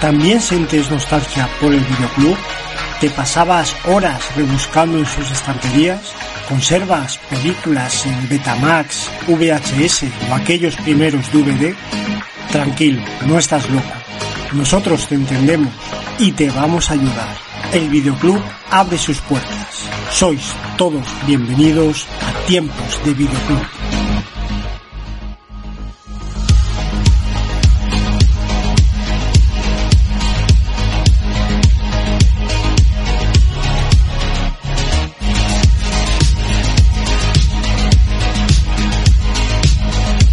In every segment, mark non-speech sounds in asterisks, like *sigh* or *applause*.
¿También sientes nostalgia por el videoclub? ¿Te pasabas horas rebuscando en sus estanterías? ¿Conservas películas en Betamax, VHS o aquellos primeros DVD? Tranquilo, no estás loco. Nosotros te entendemos y te vamos a ayudar. El videoclub abre sus puertas. Sois todos bienvenidos a Tiempos de Videoclub.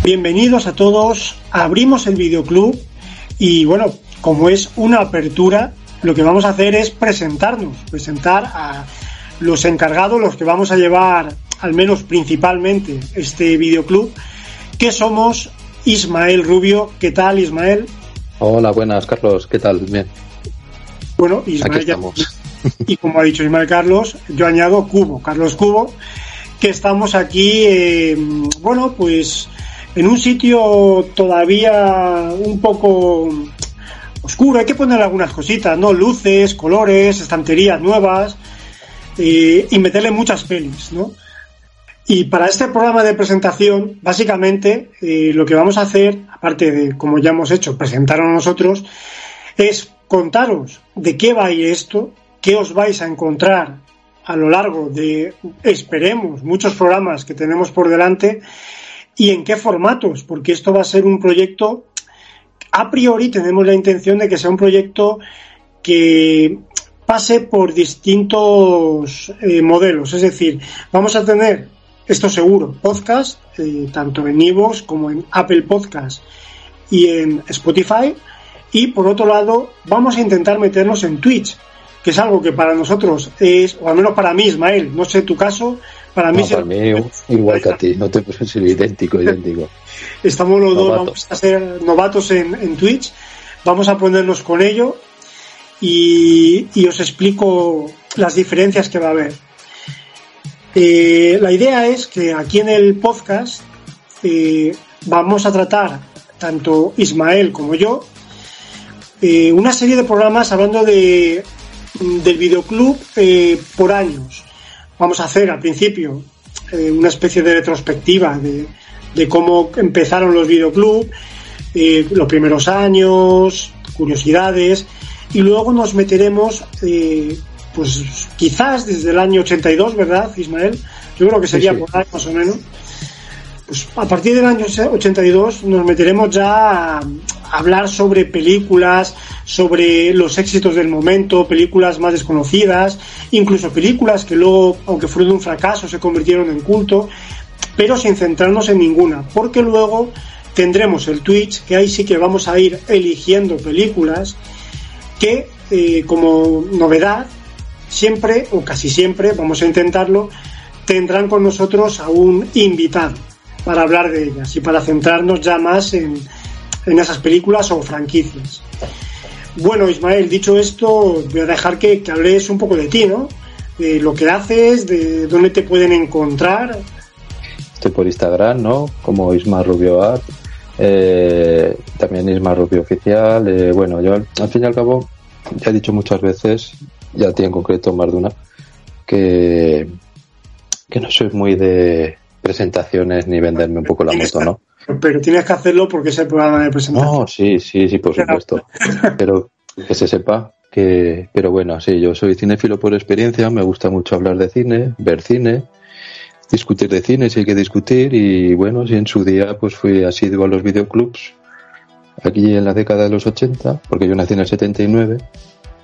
Bienvenidos a todos. Abrimos el videoclub y bueno, como es una apertura, lo que vamos a hacer es presentarnos, presentar a los encargados, los que vamos a llevar, al menos principalmente, este videoclub, que somos Ismael Rubio. ¿Qué tal, Ismael? Hola, buenas, Carlos. ¿Qué tal? Bien. Bueno, Ismael Aquí estamos. *laughs* Y como ha dicho Ismael Carlos, yo añado Cubo, Carlos Cubo, que estamos aquí, eh, bueno, pues en un sitio todavía un poco oscuro, hay que poner algunas cositas, ¿no? Luces, colores, estanterías nuevas eh, y meterle muchas pelis, ¿no? Y para este programa de presentación, básicamente, eh, lo que vamos a hacer, aparte de, como ya hemos hecho, presentaros nosotros, es contaros de qué va a ir esto, qué os vais a encontrar a lo largo de, esperemos, muchos programas que tenemos por delante y en qué formatos, porque esto va a ser un proyecto, a priori tenemos la intención de que sea un proyecto que pase por distintos eh, modelos, es decir, vamos a tener, esto seguro, podcast, eh, tanto en Evox como en Apple Podcast y en Spotify, y por otro lado, vamos a intentar meternos en Twitch, que es algo que para nosotros es, o al menos para mí, Ismael, no sé tu caso, para mí, No, para mí igual que a ti, no te puedes ser idéntico, idéntico. Estamos los dos, vamos a ser novatos en, en Twitch, vamos a ponernos con ello y, y os explico las diferencias que va a haber. Eh, la idea es que aquí en el podcast eh, vamos a tratar, tanto Ismael como yo, eh, una serie de programas hablando de, del videoclub eh, por años. Vamos a hacer al principio eh, una especie de retrospectiva de, de cómo empezaron los videoclubs, eh, los primeros años, curiosidades, y luego nos meteremos, eh, pues quizás desde el año 82, ¿verdad, Ismael? Yo creo que sería sí. por ahí más o menos. Pues a partir del año 82 nos meteremos ya a hablar sobre películas, sobre los éxitos del momento, películas más desconocidas, incluso películas que luego, aunque fueron un fracaso, se convirtieron en culto, pero sin centrarnos en ninguna, porque luego tendremos el Twitch, que ahí sí que vamos a ir eligiendo películas que, eh, como novedad, siempre o casi siempre, vamos a intentarlo, tendrán con nosotros a un invitado para hablar de ellas y para centrarnos ya más en, en esas películas o franquicias. Bueno, Ismael, dicho esto, voy a dejar que, que hables un poco de ti, ¿no? De lo que haces, de dónde te pueden encontrar. Estoy por Instagram, ¿no? Como Isma Rubio Art. Eh, también Isma Rubio Oficial. eh, bueno, yo al fin y al cabo, ya he dicho muchas veces, ya a ti en concreto, más de una, que, que no soy muy de presentaciones ni venderme un poco la moto, ¿no? Pero tienes que hacerlo porque es el programa de presentación. No, sí, sí, sí, por supuesto. Pero que se sepa que, pero bueno, sí, yo soy cinéfilo por experiencia, me gusta mucho hablar de cine, ver cine, discutir de cine si hay que discutir y bueno, si en su día pues fui asiduo a los videoclubs aquí en la década de los 80, porque yo nací en el 79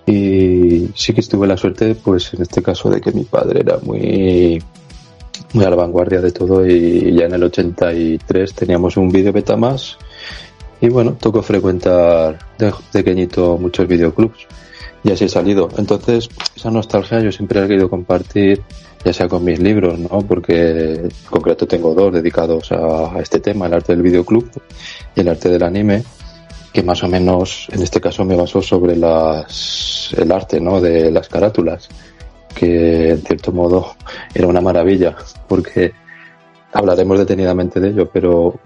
y sí que tuve la suerte pues en este caso de que mi padre era muy muy a la vanguardia de todo y ya en el 83 teníamos un beta más y bueno, tocó frecuentar de pequeñito muchos videoclubs y así he salido. Entonces, esa nostalgia yo siempre he querido compartir, ya sea con mis libros, ¿no? Porque en concreto tengo dos dedicados a, a este tema, el arte del videoclub y el arte del anime, que más o menos, en este caso, me basó sobre las, el arte, ¿no? De las carátulas, que en cierto modo era una maravilla, porque hablaremos detenidamente de ello, pero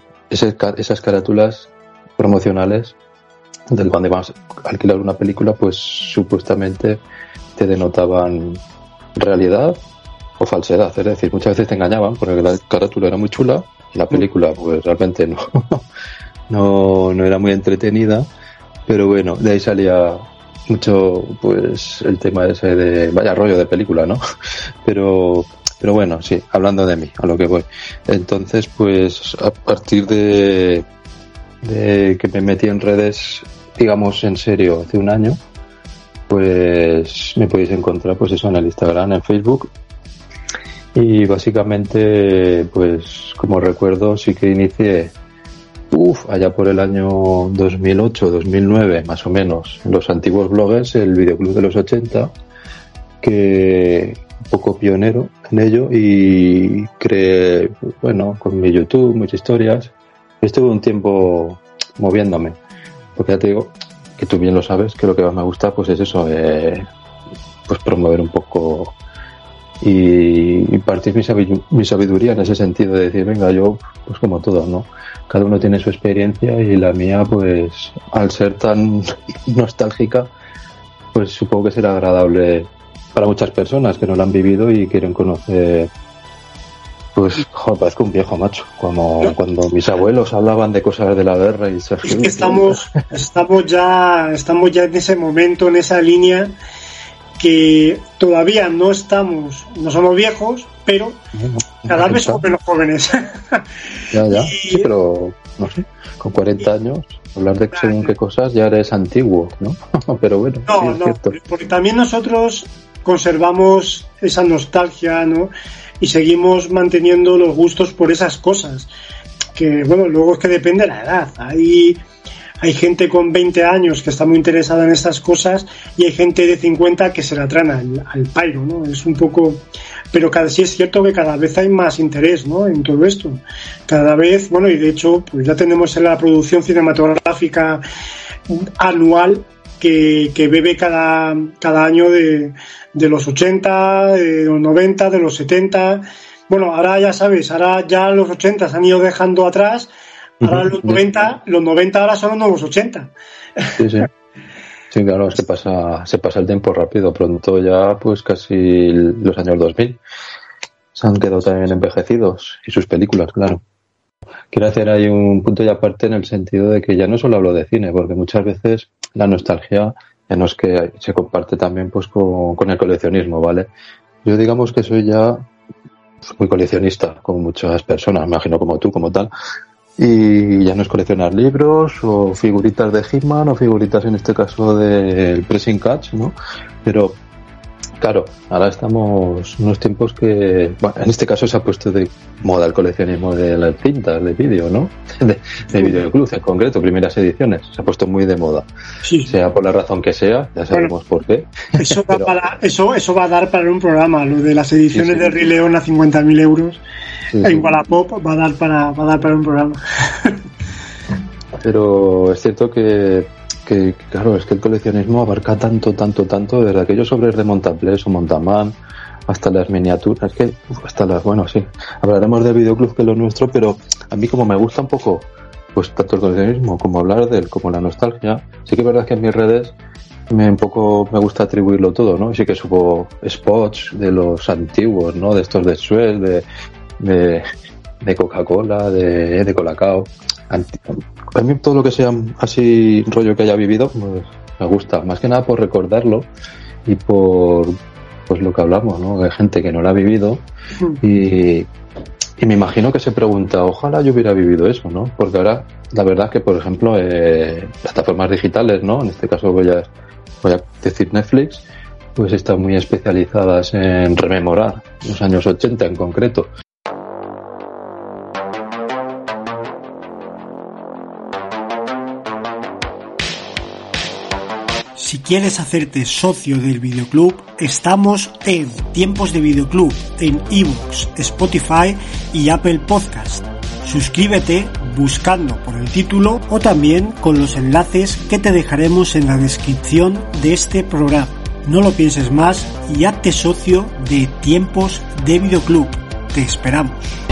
ca- esas carátulas promocionales del cuando ibas a alquilar una película, pues supuestamente te denotaban realidad o falsedad. Es decir, muchas veces te engañaban porque la carátula era muy chula y la película pues realmente no, *laughs* no, no era muy entretenida. Pero bueno, de ahí salía mucho pues el tema ese de vaya rollo de película, ¿no? *laughs* Pero pero bueno, sí, hablando de mí, a lo que voy. Entonces, pues a partir de, de que me metí en redes, digamos en serio, hace un año, pues me podéis encontrar pues eso en el Instagram, en Facebook. Y básicamente, pues como recuerdo, sí que inicié, uff, allá por el año 2008, 2009, más o menos, los antiguos bloggers, el Videoclub de los 80, que un poco pionero en ello y creé, bueno, con mi YouTube, muchas historias. Estuve un tiempo moviéndome, porque ya te digo, que tú bien lo sabes, que lo que más me gusta pues es eso, eh, pues promover un poco y, y partir mi, sabiduría en ese sentido de decir, venga, yo, pues como todo, ¿no? Cada uno tiene su experiencia y la mía, pues al ser tan *laughs* nostálgica, pues supongo que será agradable para muchas personas que no lo han vivido y quieren conocer pues, joder, parezco un viejo macho. Como cuando mis abuelos hablaban de cosas de la guerra y se es que estamos, estamos ya, estamos ya en ese momento, en esa línea que todavía no estamos, no somos viejos, pero cada vez somos menos jóvenes. *laughs* ya, ya. Sí, pero no sé, con 40 años hablar de según qué cosas ya eres antiguo, ¿no? *laughs* pero bueno, no, no, porque también nosotros conservamos esa nostalgia, ¿no? y seguimos manteniendo los gustos por esas cosas. Que bueno, luego es que depende de la edad. Hay, hay gente con 20 años que está muy interesada en estas cosas y hay gente de 50 que se la traen al, al pairo, ¿no? Es un poco. Pero cada, sí es cierto que cada vez hay más interés, ¿no? En todo esto. Cada vez, bueno, y de hecho, pues ya tenemos en la producción cinematográfica anual que, que bebe cada, cada año de, de los 80, de los 90, de los 70. Bueno, ahora ya sabes, ahora ya los 80 se han ido dejando atrás, ahora los 90, los 90 ahora son los nuevos 80. Sí, sí. Sí, claro, es que pasa, se pasa el tiempo rápido, pronto ya pues casi los años 2000 se han quedado también envejecidos y sus películas, claro. Quiero hacer ahí un punto y aparte en el sentido de que ya no solo hablo de cine, porque muchas veces la nostalgia en los que se comparte también pues con, el coleccionismo, ¿vale? Yo digamos que soy ya muy coleccionista, como muchas personas, me imagino como tú, como tal, y ya no es coleccionar libros o figuritas de Hitman o figuritas en este caso del Pressing Catch, ¿no? Pero Claro, ahora estamos unos tiempos que, bueno, en este caso se ha puesto de moda el coleccionismo de las cintas de vídeo, ¿no? *laughs* De, de en concreto, primeras ediciones, se ha puesto muy de moda. Sí. Sea por la razón que sea, ya sabemos por qué. Eso va, *laughs* para, eso, eso va a dar para un programa, lo de las ediciones de Rey León a 50.000 euros en Wallapop va a dar para, va a dar para un programa. *laughs* Pero es cierto que que, claro, es que el coleccionismo abarca tanto, tanto, tanto, desde aquellos sobres de Montables o Montaman hasta las miniaturas, que hasta las, bueno, sí, hablaremos del videoclub que es lo nuestro, pero a mí como me gusta un poco, pues tanto el coleccionismo como hablar de él, como la nostalgia, sí que es verdad que en mis redes me un poco me gusta atribuirlo todo, ¿no? Sí que subo spots de los antiguos, ¿no? De estos de Suez, de, de Coca-Cola, de, de Colacao a mí todo lo que sea así rollo que haya vivido pues, me gusta, más que nada por recordarlo y por pues lo que hablamos, ¿no? De gente que no lo ha vivido y, y me imagino que se pregunta, ojalá yo hubiera vivido eso, ¿no? Porque ahora, la verdad que, por ejemplo, eh, plataformas digitales, ¿no? En este caso voy a, voy a decir Netflix, pues están muy especializadas en rememorar los años 80 en concreto. Quieres hacerte socio del videoclub, estamos en Tiempos de Videoclub en ebooks, Spotify y Apple Podcast. Suscríbete buscando por el título o también con los enlaces que te dejaremos en la descripción de este programa. No lo pienses más y hazte socio de Tiempos de Videoclub. Te esperamos.